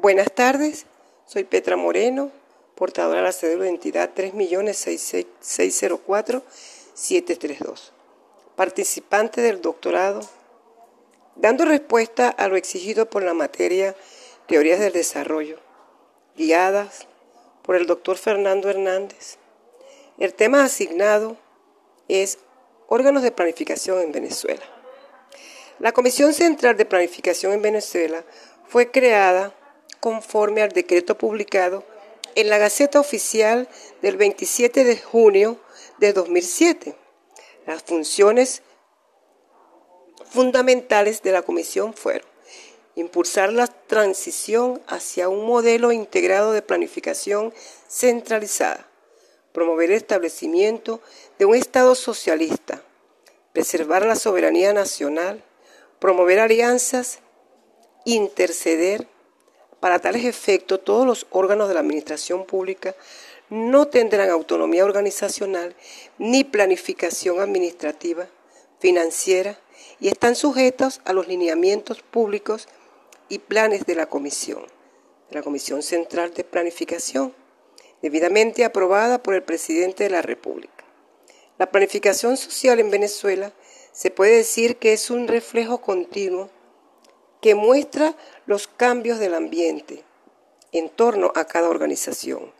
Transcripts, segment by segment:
Buenas tardes, soy Petra Moreno, portadora de la cédula de identidad 3.604.732, participante del doctorado, dando respuesta a lo exigido por la materia Teorías del Desarrollo, guiadas por el doctor Fernando Hernández. El tema asignado es órganos de planificación en Venezuela. La Comisión Central de Planificación en Venezuela fue creada conforme al decreto publicado en la Gaceta Oficial del 27 de junio de 2007. Las funciones fundamentales de la comisión fueron impulsar la transición hacia un modelo integrado de planificación centralizada, promover el establecimiento de un Estado socialista, preservar la soberanía nacional, promover alianzas, interceder para tales efectos, todos los órganos de la Administración Pública no tendrán autonomía organizacional ni planificación administrativa, financiera y están sujetos a los lineamientos públicos y planes de la Comisión, la Comisión Central de Planificación, debidamente aprobada por el Presidente de la República. La planificación social en Venezuela se puede decir que es un reflejo continuo que muestra los cambios del ambiente en torno a cada organización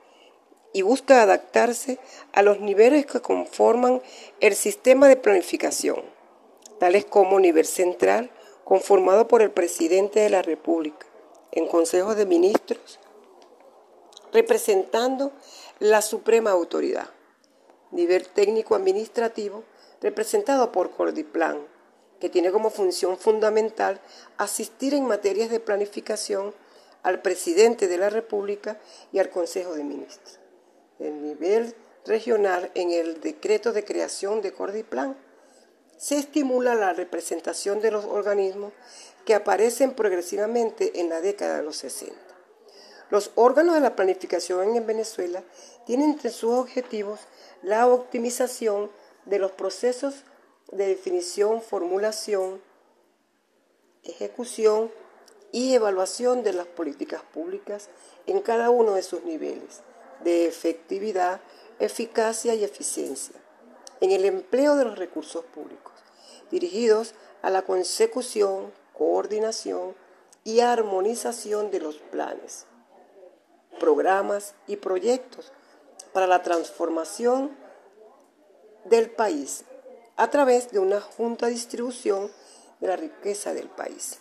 y busca adaptarse a los niveles que conforman el sistema de planificación, tales como nivel central, conformado por el presidente de la República, en consejos de ministros, representando la suprema autoridad, nivel técnico administrativo, representado por Cordiplan, que tiene como función fundamental asistir en materias de planificación al presidente de la República y al Consejo de Ministros. El nivel regional en el decreto de creación de Cordiplan se estimula la representación de los organismos que aparecen progresivamente en la década de los 60. Los órganos de la planificación en Venezuela tienen entre sus objetivos la optimización de los procesos de definición, formulación, ejecución y evaluación de las políticas públicas en cada uno de sus niveles de efectividad, eficacia y eficiencia en el empleo de los recursos públicos, dirigidos a la consecución, coordinación y armonización de los planes, programas y proyectos para la transformación del país a través de una junta de distribución de la riqueza del país.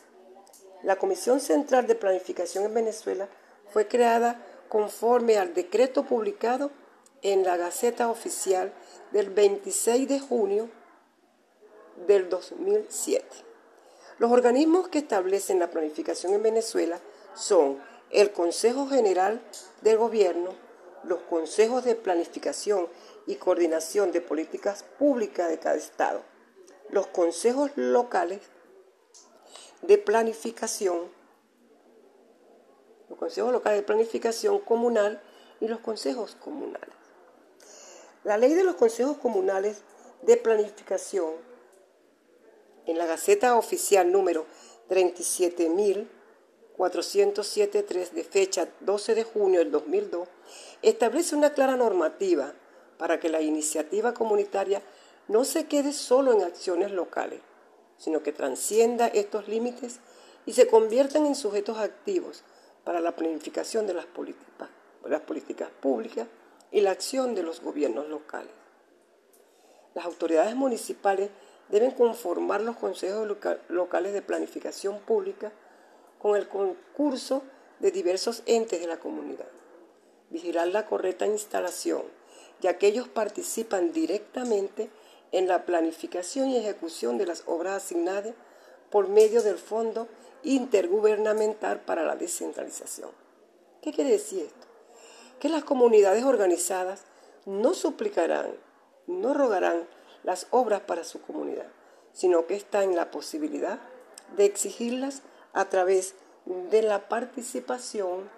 La Comisión Central de Planificación en Venezuela fue creada conforme al decreto publicado en la Gaceta Oficial del 26 de junio del 2007. Los organismos que establecen la planificación en Venezuela son el Consejo General del Gobierno, los consejos de planificación y coordinación de políticas públicas de cada Estado, los consejos locales de planificación, los consejos locales de planificación comunal y los consejos comunales. La ley de los consejos comunales de planificación en la Gaceta Oficial número 37.407.3 de fecha 12 de junio del 2002 establece una clara normativa para que la iniciativa comunitaria no se quede solo en acciones locales, sino que transcienda estos límites y se conviertan en sujetos activos para la planificación de las políticas, las políticas públicas y la acción de los gobiernos locales. Las autoridades municipales deben conformar los consejos locales de planificación pública con el concurso de diversos entes de la comunidad, vigilar la correcta instalación ya que ellos participan directamente en la planificación y ejecución de las obras asignadas por medio del Fondo Intergubernamental para la Descentralización. ¿Qué quiere decir esto? Que las comunidades organizadas no suplicarán, no rogarán las obras para su comunidad, sino que está en la posibilidad de exigirlas a través de la participación,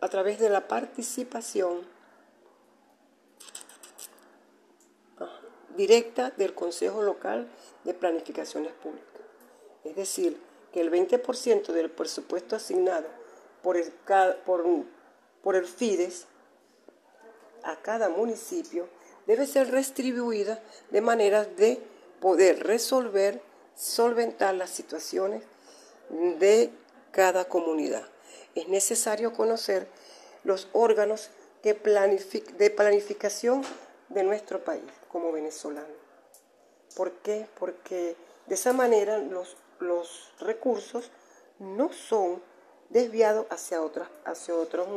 a través de la participación directa del Consejo Local de Planificaciones Públicas. Es decir, que el 20% del presupuesto asignado por el, por, el FIDES a cada municipio debe ser restribuida de manera de poder resolver, solventar las situaciones de cada comunidad. Es necesario conocer los órganos de, planificación de nuestro país como venezolano. ¿Por qué? Porque de esa manera los, los recursos no son desviados hacia, otras, hacia, otros,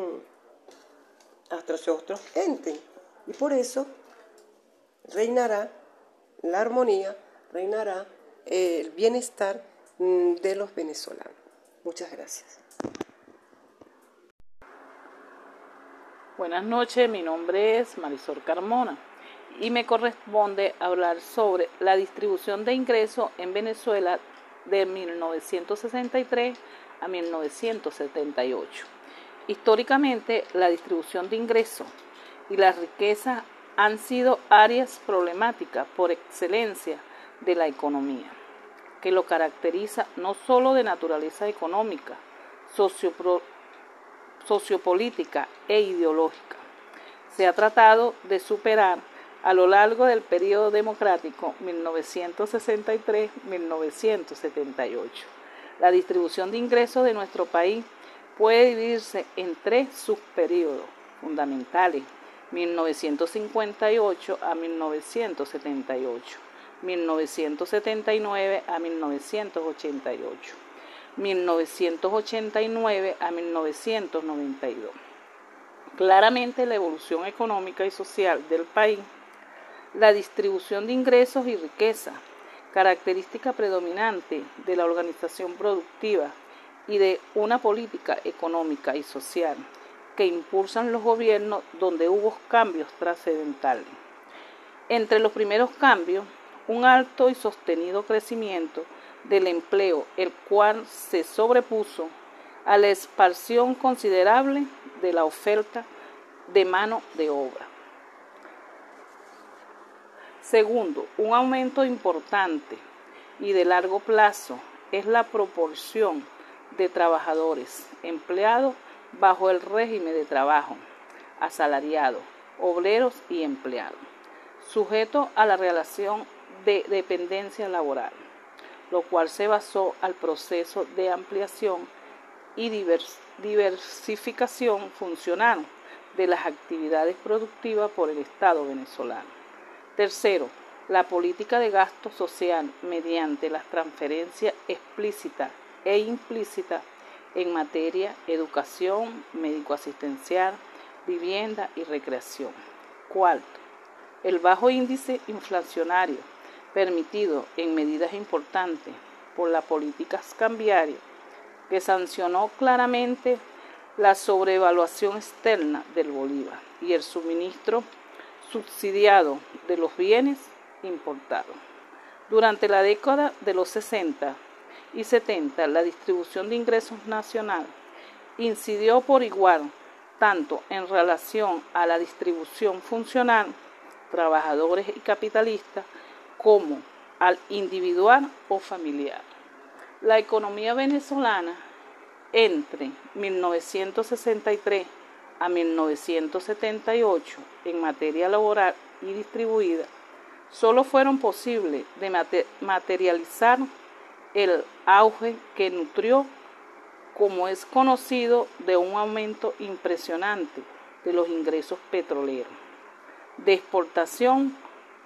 hacia otros entes. Y por eso reinará la armonía, reinará el bienestar mm, de los venezolanos. Muchas gracias. Buenas noches, mi nombre es Marisol Carmona y me corresponde hablar sobre la distribución de ingresos en Venezuela de 1963 a 1978. Históricamente, la distribución de ingresos y la riqueza han sido áreas problemáticas por excelencia de la economía, que lo caracteriza no solo de naturaleza económica, sociopolítica e ideológica. Se ha tratado de superar a lo largo del periodo democrático 1963-1978. La distribución de ingresos de nuestro país puede dividirse en tres subperiodos fundamentales 1958 a 1978, 1979 a 1988, 1989 a 1992. Claramente la evolución económica y social del país, la distribución de ingresos y riqueza, característica predominante de la organización productiva y de una política económica y social que impulsan los gobiernos donde hubo cambios trascendentales. Entre los primeros cambios, un alto y sostenido crecimiento del empleo, el cual se sobrepuso a la expansión considerable de la oferta de mano de obra. Segundo, un aumento importante y de largo plazo es la proporción de trabajadores empleados bajo el régimen de trabajo, asalariado, obreros y empleados, sujeto a la relación de dependencia laboral, lo cual se basó al proceso de ampliación y diversificación funcional de las actividades productivas por el Estado venezolano. Tercero, la política de gasto social mediante las transferencias explícitas e implícitas en materia educación, médico-asistencial, vivienda y recreación. Cuarto, el bajo índice inflacionario permitido en medidas importantes por las políticas cambiarias que sancionó claramente la sobrevaluación externa del Bolívar y el suministro subsidiado de los bienes importados. Durante la década de los 60, y 70, la distribución de ingresos nacional incidió por igual tanto en relación a la distribución funcional, trabajadores y capitalistas, como al individual o familiar. La economía venezolana entre 1963 a 1978 en materia laboral y distribuida solo fueron posibles de materializar el auge que nutrió, como es conocido, de un aumento impresionante de los ingresos petroleros, de exportación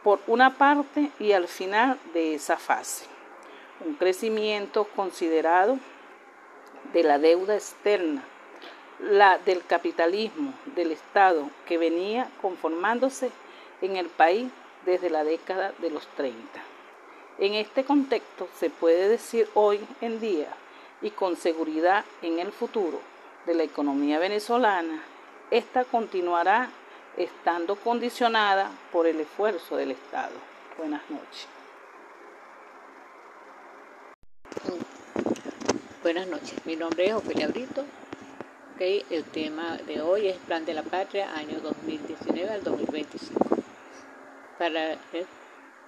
por una parte y al final de esa fase. Un crecimiento considerado de la deuda externa, la del capitalismo del Estado que venía conformándose en el país desde la década de los 30. En este contexto se puede decir hoy en día y con seguridad en el futuro de la economía venezolana, esta continuará estando condicionada por el esfuerzo del Estado. Buenas noches. Buenas noches, mi nombre es Ofelia Brito. Okay, el tema de hoy es Plan de la Patria, año 2019 al 2025. Para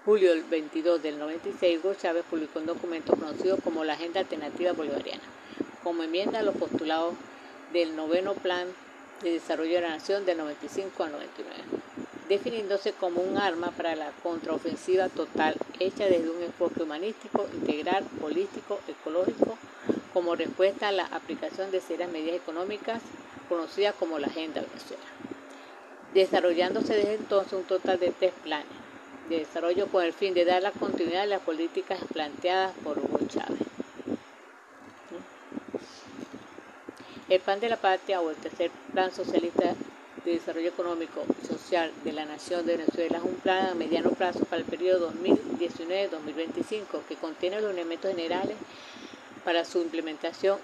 julio del 22 del 96, Hugo Chávez publicó un documento conocido como la Agenda Alternativa Bolivariana, como enmienda a los postulados del noveno Plan de Desarrollo de la Nación del 95 al 99, definiéndose como un arma para la contraofensiva total hecha desde un enfoque humanístico, integral, político, ecológico, como respuesta a la aplicación de serias medidas económicas conocidas como la Agenda Venezuela, desarrollándose desde entonces un total de tres planes de desarrollo con el fin de dar la continuidad a las políticas planteadas por Hugo Chávez. El Plan de la Patria o el tercer Plan Socialista de Desarrollo Económico y Social de la Nación de Venezuela es un plan a mediano plazo para el periodo 2019-2025 que contiene los elementos generales para su implementación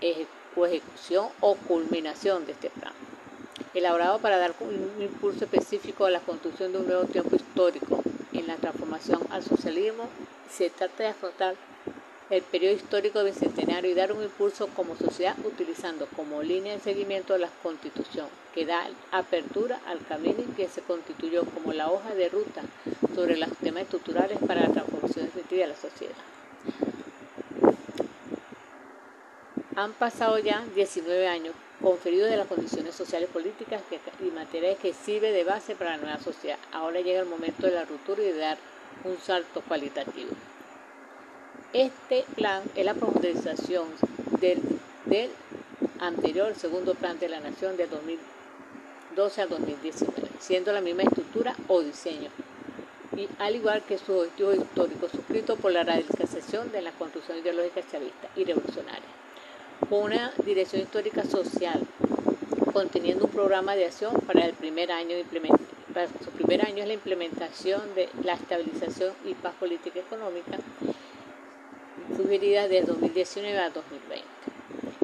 ejecución o culminación de este plan. Elaborado para dar un impulso específico a la construcción de un nuevo tiempo histórico en la transformación al socialismo, se trata de afrontar el periodo histórico bicentenario y dar un impulso como sociedad utilizando como línea de seguimiento la constitución, que da apertura al camino que se constituyó como la hoja de ruta sobre los temas estructurales para la transformación efectiva de la sociedad. Han pasado ya 19 años conferidos de las condiciones sociales políticas y materiales que sirve de base para la nueva sociedad. Ahora llega el momento de la ruptura y de dar un salto cualitativo. Este plan es la profundización del, anterior segundo plan de la Nación de 2012 al 2019, siendo la misma estructura o diseño, y al igual que su objetivo histórico suscrito por la radicalización de la construcción ideológica chavista y revolucionaria, una dirección histórica social, conteniendo un programa de acción para el primer año para su primer año es la implementación de la estabilización y paz política económica sugerida de 2019 a 2020,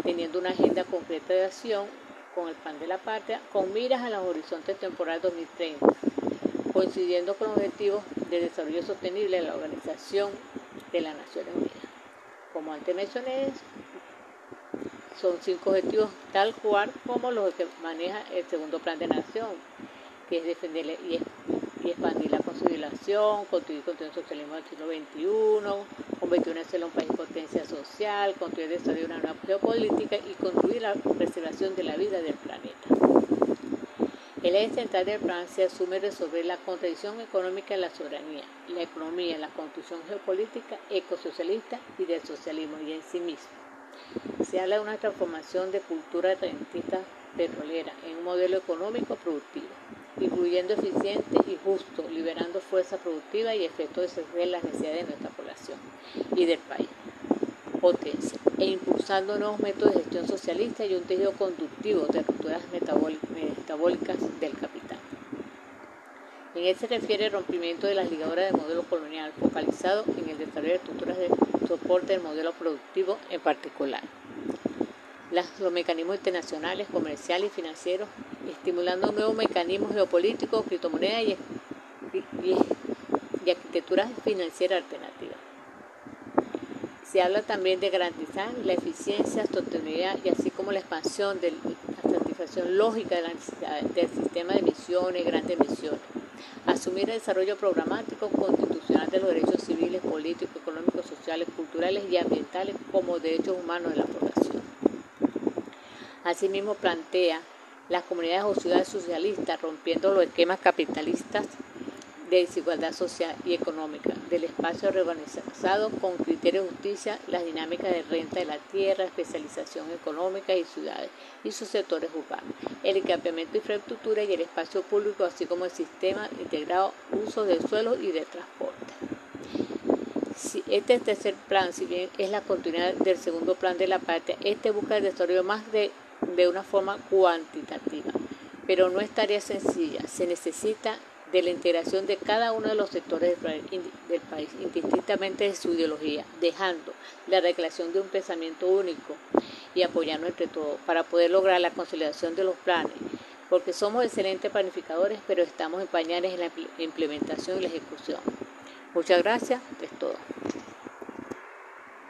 teniendo una agenda concreta de acción con el plan de la patria con miras a los horizontes temporales 2030, coincidiendo con objetivos de desarrollo sostenible de la Organización de las Naciones Unidas. Como antes mencioné, son cinco objetivos tal cual como los que maneja el segundo plan de nación, que es defender y, expandir la consolidación, construir el socialismo del siglo XXI, convertir en un país potencia social, construir el desarrollo de una nueva geopolítica y construir la preservación de la vida del planeta. El eje central del plan se asume resolver la contradicción económica de la soberanía, la economía, la construcción geopolítica ecosocialista y del socialismo y en sí mismo. Se habla de una transformación de cultura rentista petrolera en un modelo económico productivo incluyendo eficiente y justo, liberando fuerza productiva y efectos de las necesidades de nuestra población y del país. Potencia e impulsando nuevos métodos de gestión socialista y un tejido conductivo de rupturas metabólicas del capital. En él se refiere el rompimiento de las ligaduras del modelo colonial, focalizado en el desarrollo de estructuras de soporte del modelo productivo en particular. los mecanismos internacionales, comerciales y financieros estimulando nuevos mecanismos geopolíticos, criptomonedas y, y, arquitecturas financieras alternativas. Se habla también de garantizar la eficiencia, sostenibilidad y así como la expansión de la satisfacción lógica del sistema de emisiones, grandes emisiones. Asumir el desarrollo programático constitucional de los derechos civiles, políticos, económicos, sociales, culturales y ambientales como derechos humanos de la población. Asimismo plantea las comunidades o ciudades socialistas, rompiendo los esquemas capitalistas desigualdad social y económica, del espacio reorganizado con criterios de justicia, las dinámicas de renta de la tierra, especialización económica y ciudades y sus sectores urbanos, el equipamiento de infraestructura y el espacio público, así como el sistema integrado uso del suelo y de transporte. este tercer plan, si bien es la continuidad del segundo plan de la patria, este busca el desarrollo más de de una forma cuantitativa, pero no es tarea sencilla, se necesita de la integración de cada uno de los sectores del país, indistintamente de su ideología, dejando la recreación de un pensamiento único y apoyando entre todos para poder lograr la consolidación de los planes, porque somos excelentes planificadores, pero estamos en pañales en la implementación y la ejecución. Muchas gracias, es todo.